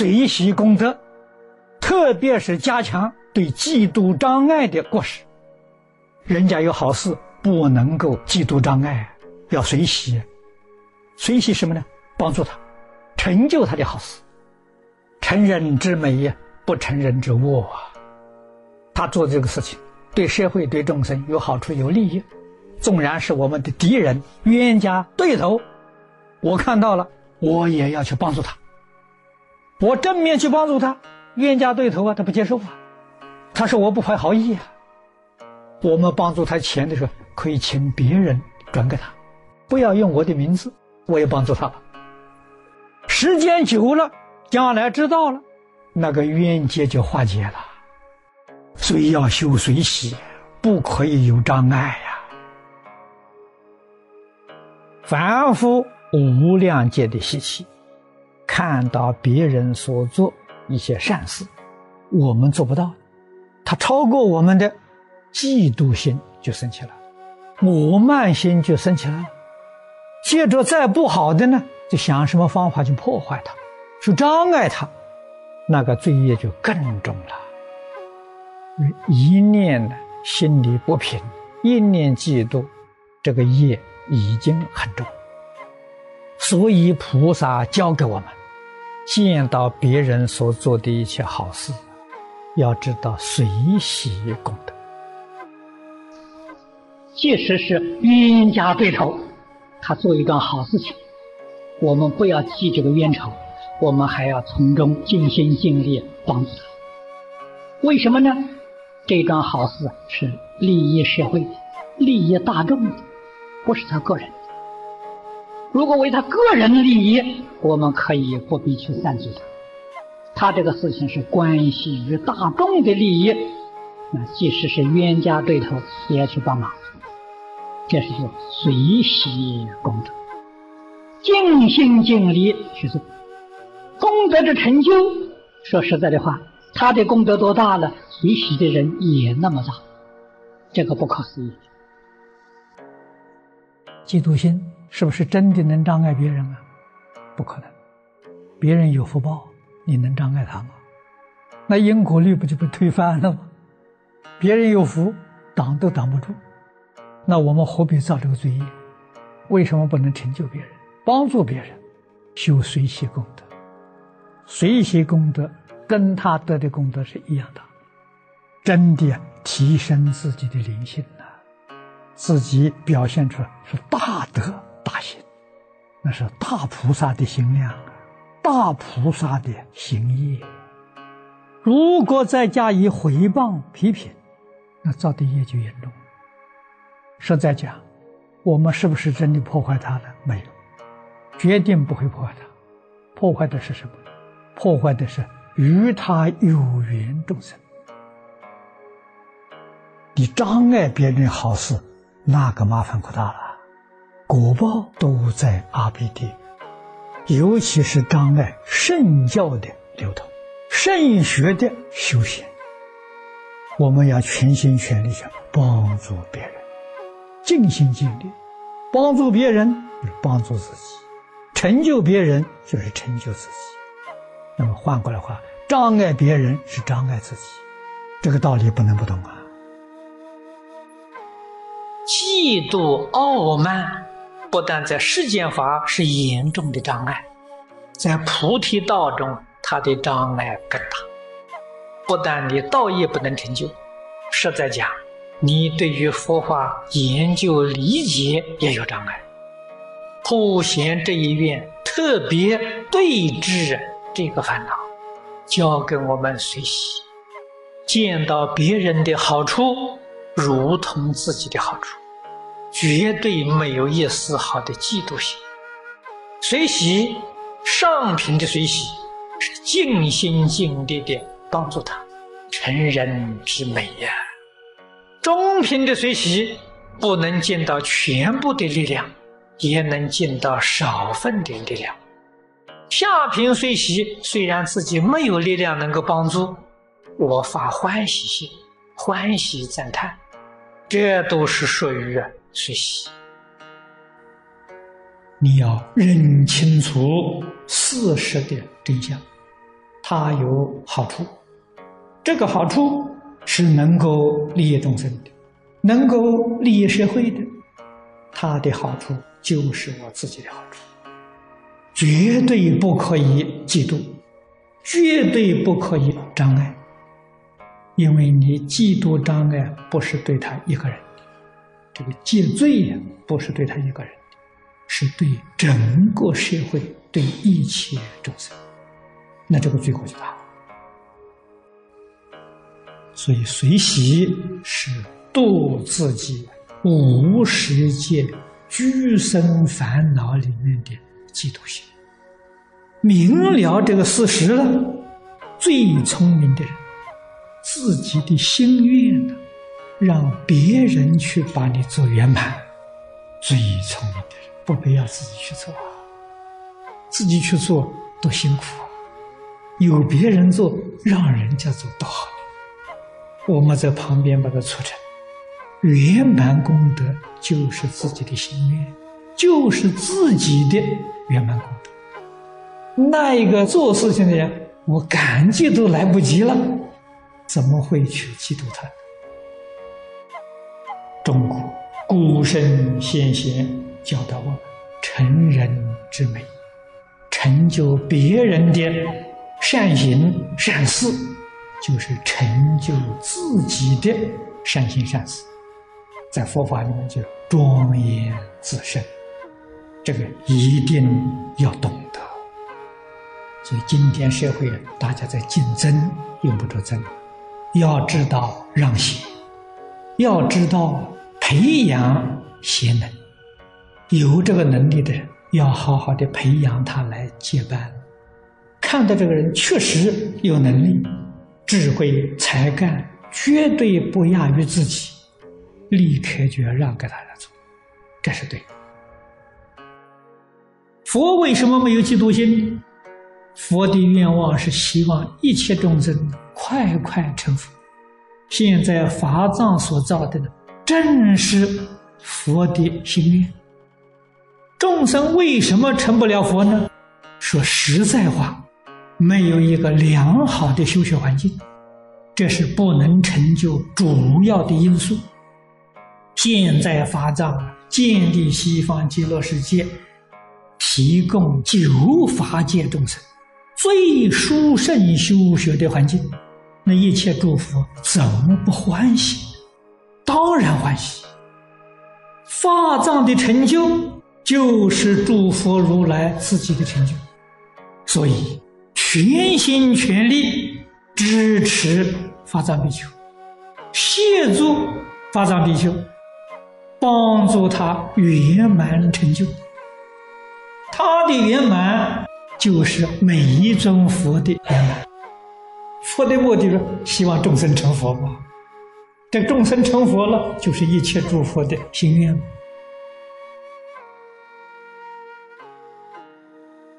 随喜功德，特别是加强对嫉妒障碍的过失。人家有好事，不能够嫉妒障碍，要随喜。随喜什么呢？帮助他，成就他的好事。成人之美，不成人之恶啊！他做这个事情，对社会、对众生有好处、有利益。纵然是我们的敌人、冤家、对头，我看到了，我也要去帮助他。我正面去帮助他，冤家对头啊，他不接受啊。他说我不怀好意啊。我们帮助他钱的时候，可以请别人转给他，不要用我的名字，我也帮助他。时间久了，将来知道了，那个冤结就化解了。所以要修随喜，不可以有障碍呀。凡夫无量界的习气，看到别人所做一些善事，我们做不到，他超过我们的嫉妒心就升起来了，我慢心就升起来了。接着再不好的呢，就想什么方法去破坏他，去障碍他，那个罪业就更重了。一念呢，心里不平，一念嫉妒，这个业。已经很重，所以菩萨教给我们：见到别人所做的一切好事，要知道随喜功德。即使是冤家对头，他做一段好事情，我们不要记这个冤仇，我们还要从中尽心尽力帮助他。为什么呢？这桩好事是利益社会，利益大众。不是他个人。如果为他个人利益，我们可以不必去赞助他。他这个事情是关系于大众的利益，那即使是冤家对头，也要去帮忙。这是叫随喜功德，尽心尽力去做。功德的成就，说实在的话，他的功德多大了，随喜的人也那么大，这个不可思议。嫉妒心是不是真的能障碍别人啊？不可能，别人有福报，你能障碍他吗？那因果律不就被推翻了吗？别人有福，挡都挡不住，那我们何必造这个罪业？为什么不能成就别人，帮助别人，修随喜功德？随喜功德跟他得的功德是一样的，真的提升自己的灵性呢。自己表现出来是大德大行，那是大菩萨的心量，大菩萨的行业。如果再加以回谤批评，那造的业就严重。实在讲，我们是不是真的破坏他了？没有，决定不会破坏他。破坏的是什么？破坏的是与他有缘众生。你障碍别人好事。那个麻烦可大了，果报都在阿鼻地，尤其是障碍圣教的流通、圣学的修行。我们要全心全力去帮助别人，尽心尽力帮助别人，是帮助自己；成就别人，就是成就自己。那么换过来话，障碍别人是障碍自己，这个道理不能不懂啊。嫉妒傲慢，不但在世间法是严重的障碍，在菩提道中，它的障碍更大。不但你道业不能成就，实在讲，你对于佛法研究理解也有障碍。普贤这一愿特别对治这个烦恼，教给我们学习，见到别人的好处，如同自己的好处。绝对没有一丝毫的嫉妒心。随喜上品的随喜，是尽心尽力的帮助他成人之美呀。中品的随喜不能尽到全部的力量，也能尽到少份的力量。下品随喜虽然自己没有力量能够帮助，我发欢喜心，欢喜赞叹，这都是属于。学习，你要认清楚事实的真相，它有好处，这个好处是能够利益众生的，能够利益社会的，它的好处就是我自己的好处，绝对不可以嫉妒，绝对不可以障碍，因为你嫉妒障碍不是对他一个人，这个戒罪呀，不是对他一个人，是对整个社会，对一切众生。那这个罪过就大了，所以随喜是度自己无世界居生烦恼里面的嫉妒心。明了这个事实了，最聪明的人，自己的心愿呢，让别人去把你做圆满。最聪明的人，不必要自己去做，自己去做多辛苦啊。有别人做，让人家做多好。我们在旁边把它促成，圆满功德就是自己的心愿，就是自己的圆满功德。那一个做事情的人，我感激都来不及了，怎么会去嫉妒他？古圣先贤教导我们：成人之美，成就别人的。善行善事，就是成就自己的善行善事，在佛法里面就庄严自身，这个一定要懂得。所以今天社会大家在竞争，用不着争，要知道让贤，要知道培养贤能，有这个能力的人，要好好的培养他来接班。看到这个人确实有能力、智慧、才干，绝对不亚于自己，立刻就要让给他来做，这是对的。佛为什么没有嫉妒心？佛的愿望是希望一切众生快快成佛。现在法藏所造的呢，正是佛的心愿。众生为什么成不了佛呢？说实在话。没有一个良好的修学环境，这是不能成就主要的因素。现在法藏建立西方极乐世界，提供九法界众生最殊胜修学的环境，那一切诸佛怎么不欢喜？当然欢喜。法藏的成就就是诸佛如来自己的成就，所以。全心全力支持法藏比丘，协助法藏比丘，帮助他圆满成就。他的圆满就是每一尊佛的圆满。佛的目的是希望众生成佛嘛？这众生成佛了，就是一切诸佛的心愿。